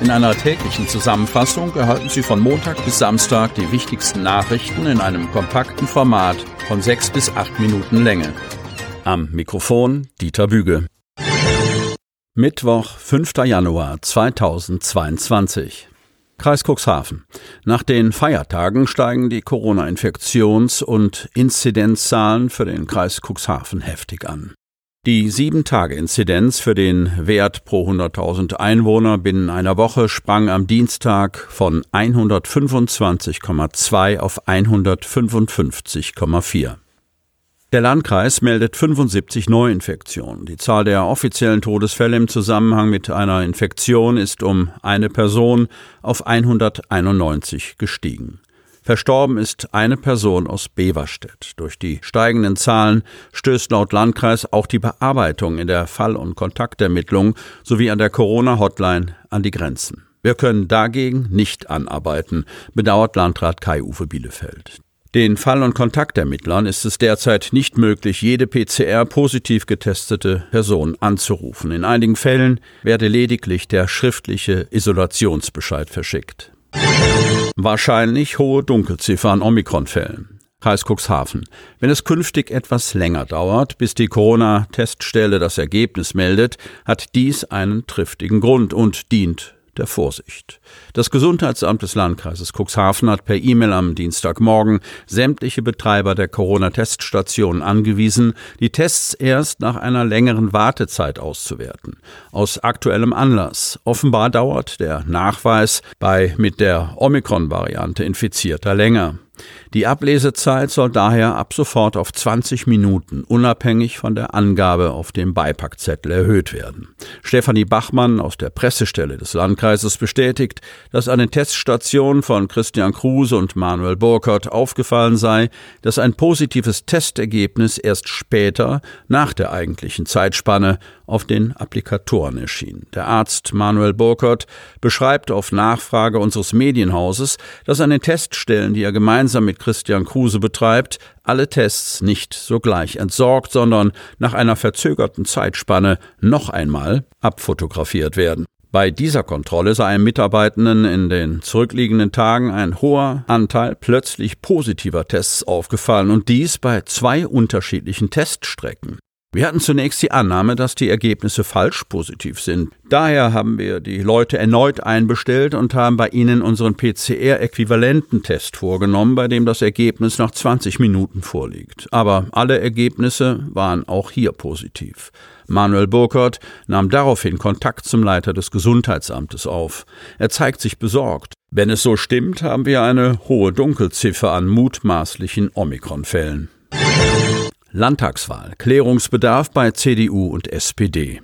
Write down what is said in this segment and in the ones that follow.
In einer täglichen Zusammenfassung erhalten Sie von Montag bis Samstag die wichtigsten Nachrichten in einem kompakten Format von sechs bis acht Minuten Länge. Am Mikrofon Dieter Büge. Mittwoch, 5. Januar 2022. Kreis Cuxhaven. Nach den Feiertagen steigen die Corona-Infektions- und Inzidenzzahlen für den Kreis Cuxhaven heftig an. Die 7-Tage-Inzidenz für den Wert pro 100.000 Einwohner binnen einer Woche sprang am Dienstag von 125,2 auf 155,4. Der Landkreis meldet 75 Neuinfektionen. Die Zahl der offiziellen Todesfälle im Zusammenhang mit einer Infektion ist um eine Person auf 191 gestiegen. Verstorben ist eine Person aus Beverstedt. Durch die steigenden Zahlen stößt laut Landkreis auch die Bearbeitung in der Fall- und Kontaktermittlung sowie an der Corona-Hotline an die Grenzen. Wir können dagegen nicht anarbeiten, bedauert Landrat Kai-Uwe Bielefeld. Den Fall- und Kontaktermittlern ist es derzeit nicht möglich, jede PCR positiv getestete Person anzurufen. In einigen Fällen werde lediglich der schriftliche Isolationsbescheid verschickt. Wahrscheinlich hohe Dunkelziffer an Omikron-Fällen. Kreis Cuxhaven. Wenn es künftig etwas länger dauert, bis die Corona-Teststelle das Ergebnis meldet, hat dies einen triftigen Grund und dient der Vorsicht. Das Gesundheitsamt des Landkreises Cuxhaven hat per E-Mail am Dienstagmorgen sämtliche Betreiber der Corona-Teststationen angewiesen, die Tests erst nach einer längeren Wartezeit auszuwerten. Aus aktuellem Anlass. Offenbar dauert der Nachweis bei mit der Omikron-Variante Infizierter länger. Die Ablesezeit soll daher ab sofort auf 20 Minuten unabhängig von der Angabe auf dem Beipackzettel erhöht werden. Stefanie Bachmann aus der Pressestelle des Landkreises bestätigt, dass an den Teststationen von Christian Kruse und Manuel Burkhardt aufgefallen sei, dass ein positives Testergebnis erst später, nach der eigentlichen Zeitspanne, auf den Applikatoren erschien. Der Arzt Manuel Burkhardt beschreibt auf Nachfrage unseres Medienhauses, dass an den Teststellen, die er gemeinsam mit Christian Kruse betreibt, alle Tests nicht sogleich entsorgt, sondern nach einer verzögerten Zeitspanne noch einmal abfotografiert werden. Bei dieser Kontrolle sei einem Mitarbeitenden in den zurückliegenden Tagen ein hoher Anteil plötzlich positiver Tests aufgefallen und dies bei zwei unterschiedlichen Teststrecken. Wir hatten zunächst die Annahme, dass die Ergebnisse falsch positiv sind. Daher haben wir die Leute erneut einbestellt und haben bei ihnen unseren PCR-Äquivalententest vorgenommen, bei dem das Ergebnis nach 20 Minuten vorliegt. Aber alle Ergebnisse waren auch hier positiv. Manuel Burkhardt nahm daraufhin Kontakt zum Leiter des Gesundheitsamtes auf. Er zeigt sich besorgt. Wenn es so stimmt, haben wir eine hohe Dunkelziffer an mutmaßlichen Omikron-Fällen. Landtagswahl. Klärungsbedarf bei CDU und SPD.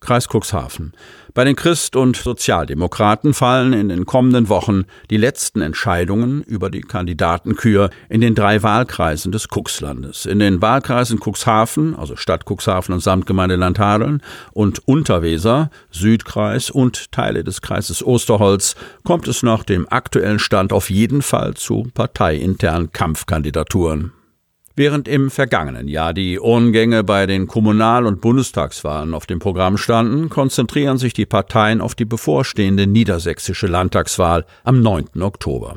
Kreis Cuxhaven. Bei den Christ- und Sozialdemokraten fallen in den kommenden Wochen die letzten Entscheidungen über die Kandidatenkür in den drei Wahlkreisen des Cuxlandes. In den Wahlkreisen Cuxhaven, also Stadt Cuxhaven und Samtgemeinde Landhadeln und Unterweser, Südkreis und Teile des Kreises Osterholz kommt es nach dem aktuellen Stand auf jeden Fall zu parteiinternen Kampfkandidaturen. Während im vergangenen Jahr die Urnengänge bei den Kommunal- und Bundestagswahlen auf dem Programm standen, konzentrieren sich die Parteien auf die bevorstehende niedersächsische Landtagswahl am 9. Oktober.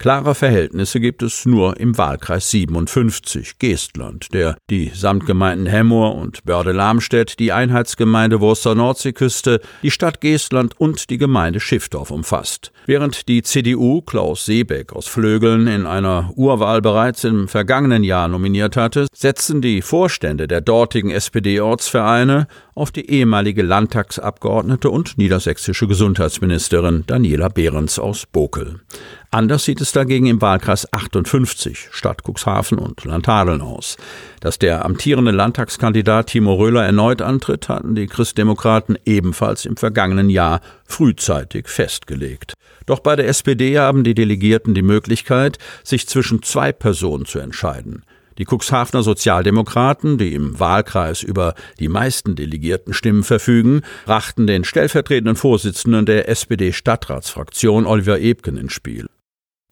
Klare Verhältnisse gibt es nur im Wahlkreis 57 Geestland, der die Samtgemeinden Hemmoor und Börde-Lamstedt, die Einheitsgemeinde Wurster Nordseeküste, die Stadt Geestland und die Gemeinde Schiffdorf umfasst. Während die CDU Klaus Seebeck aus Flögeln in einer Urwahl bereits im vergangenen Jahr nominiert hatte, setzen die Vorstände der dortigen SPD-Ortsvereine auf die ehemalige Landtagsabgeordnete und niedersächsische Gesundheitsministerin Daniela Behrens aus Bokel. Anders sieht es dagegen im Wahlkreis 58 Stadt Cuxhaven und Landhadeln aus. Dass der amtierende Landtagskandidat Timo Röhler erneut antritt, hatten die Christdemokraten ebenfalls im vergangenen Jahr frühzeitig festgelegt. Doch bei der SPD haben die Delegierten die Möglichkeit, sich zwischen zwei Personen zu entscheiden. Die Cuxhavener Sozialdemokraten, die im Wahlkreis über die meisten delegierten Stimmen verfügen, brachten den stellvertretenden Vorsitzenden der SPD-Stadtratsfraktion Oliver Ebken ins Spiel.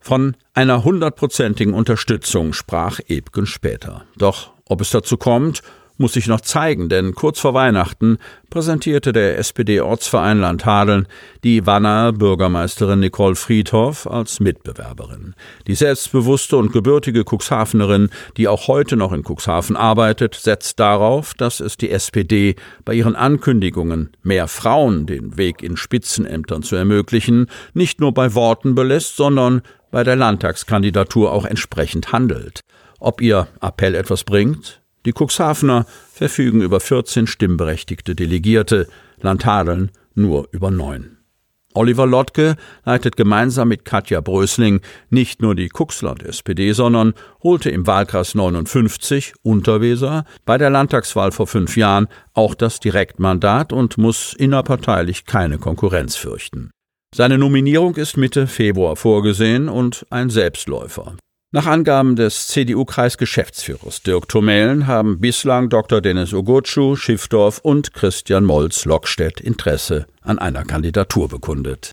Von einer hundertprozentigen Unterstützung sprach Ebken später. Doch ob es dazu kommt, muss sich noch zeigen, denn kurz vor Weihnachten präsentierte der SPD-Ortsverein Landhadeln die Wanner Bürgermeisterin Nicole Friedhoff als Mitbewerberin. Die selbstbewusste und gebürtige Cuxhavenerin, die auch heute noch in Cuxhaven arbeitet, setzt darauf, dass es die SPD bei ihren Ankündigungen, mehr Frauen den Weg in Spitzenämtern zu ermöglichen, nicht nur bei Worten belässt, sondern bei der Landtagskandidatur auch entsprechend handelt. Ob ihr Appell etwas bringt? Die Cuxhavener verfügen über 14 stimmberechtigte Delegierte, Landhadeln nur über neun. Oliver Lottke leitet gemeinsam mit Katja Brösling nicht nur die Cuxland SPD, sondern holte im Wahlkreis 59 Unterweser bei der Landtagswahl vor fünf Jahren auch das Direktmandat und muss innerparteilich keine Konkurrenz fürchten. Seine Nominierung ist Mitte Februar vorgesehen und ein Selbstläufer. Nach Angaben des CDU-Kreisgeschäftsführers Dirk Thomelen haben bislang Dr. Dennis Ogotschu, Schiffdorf und Christian Molz-Lockstedt Interesse an einer Kandidatur bekundet.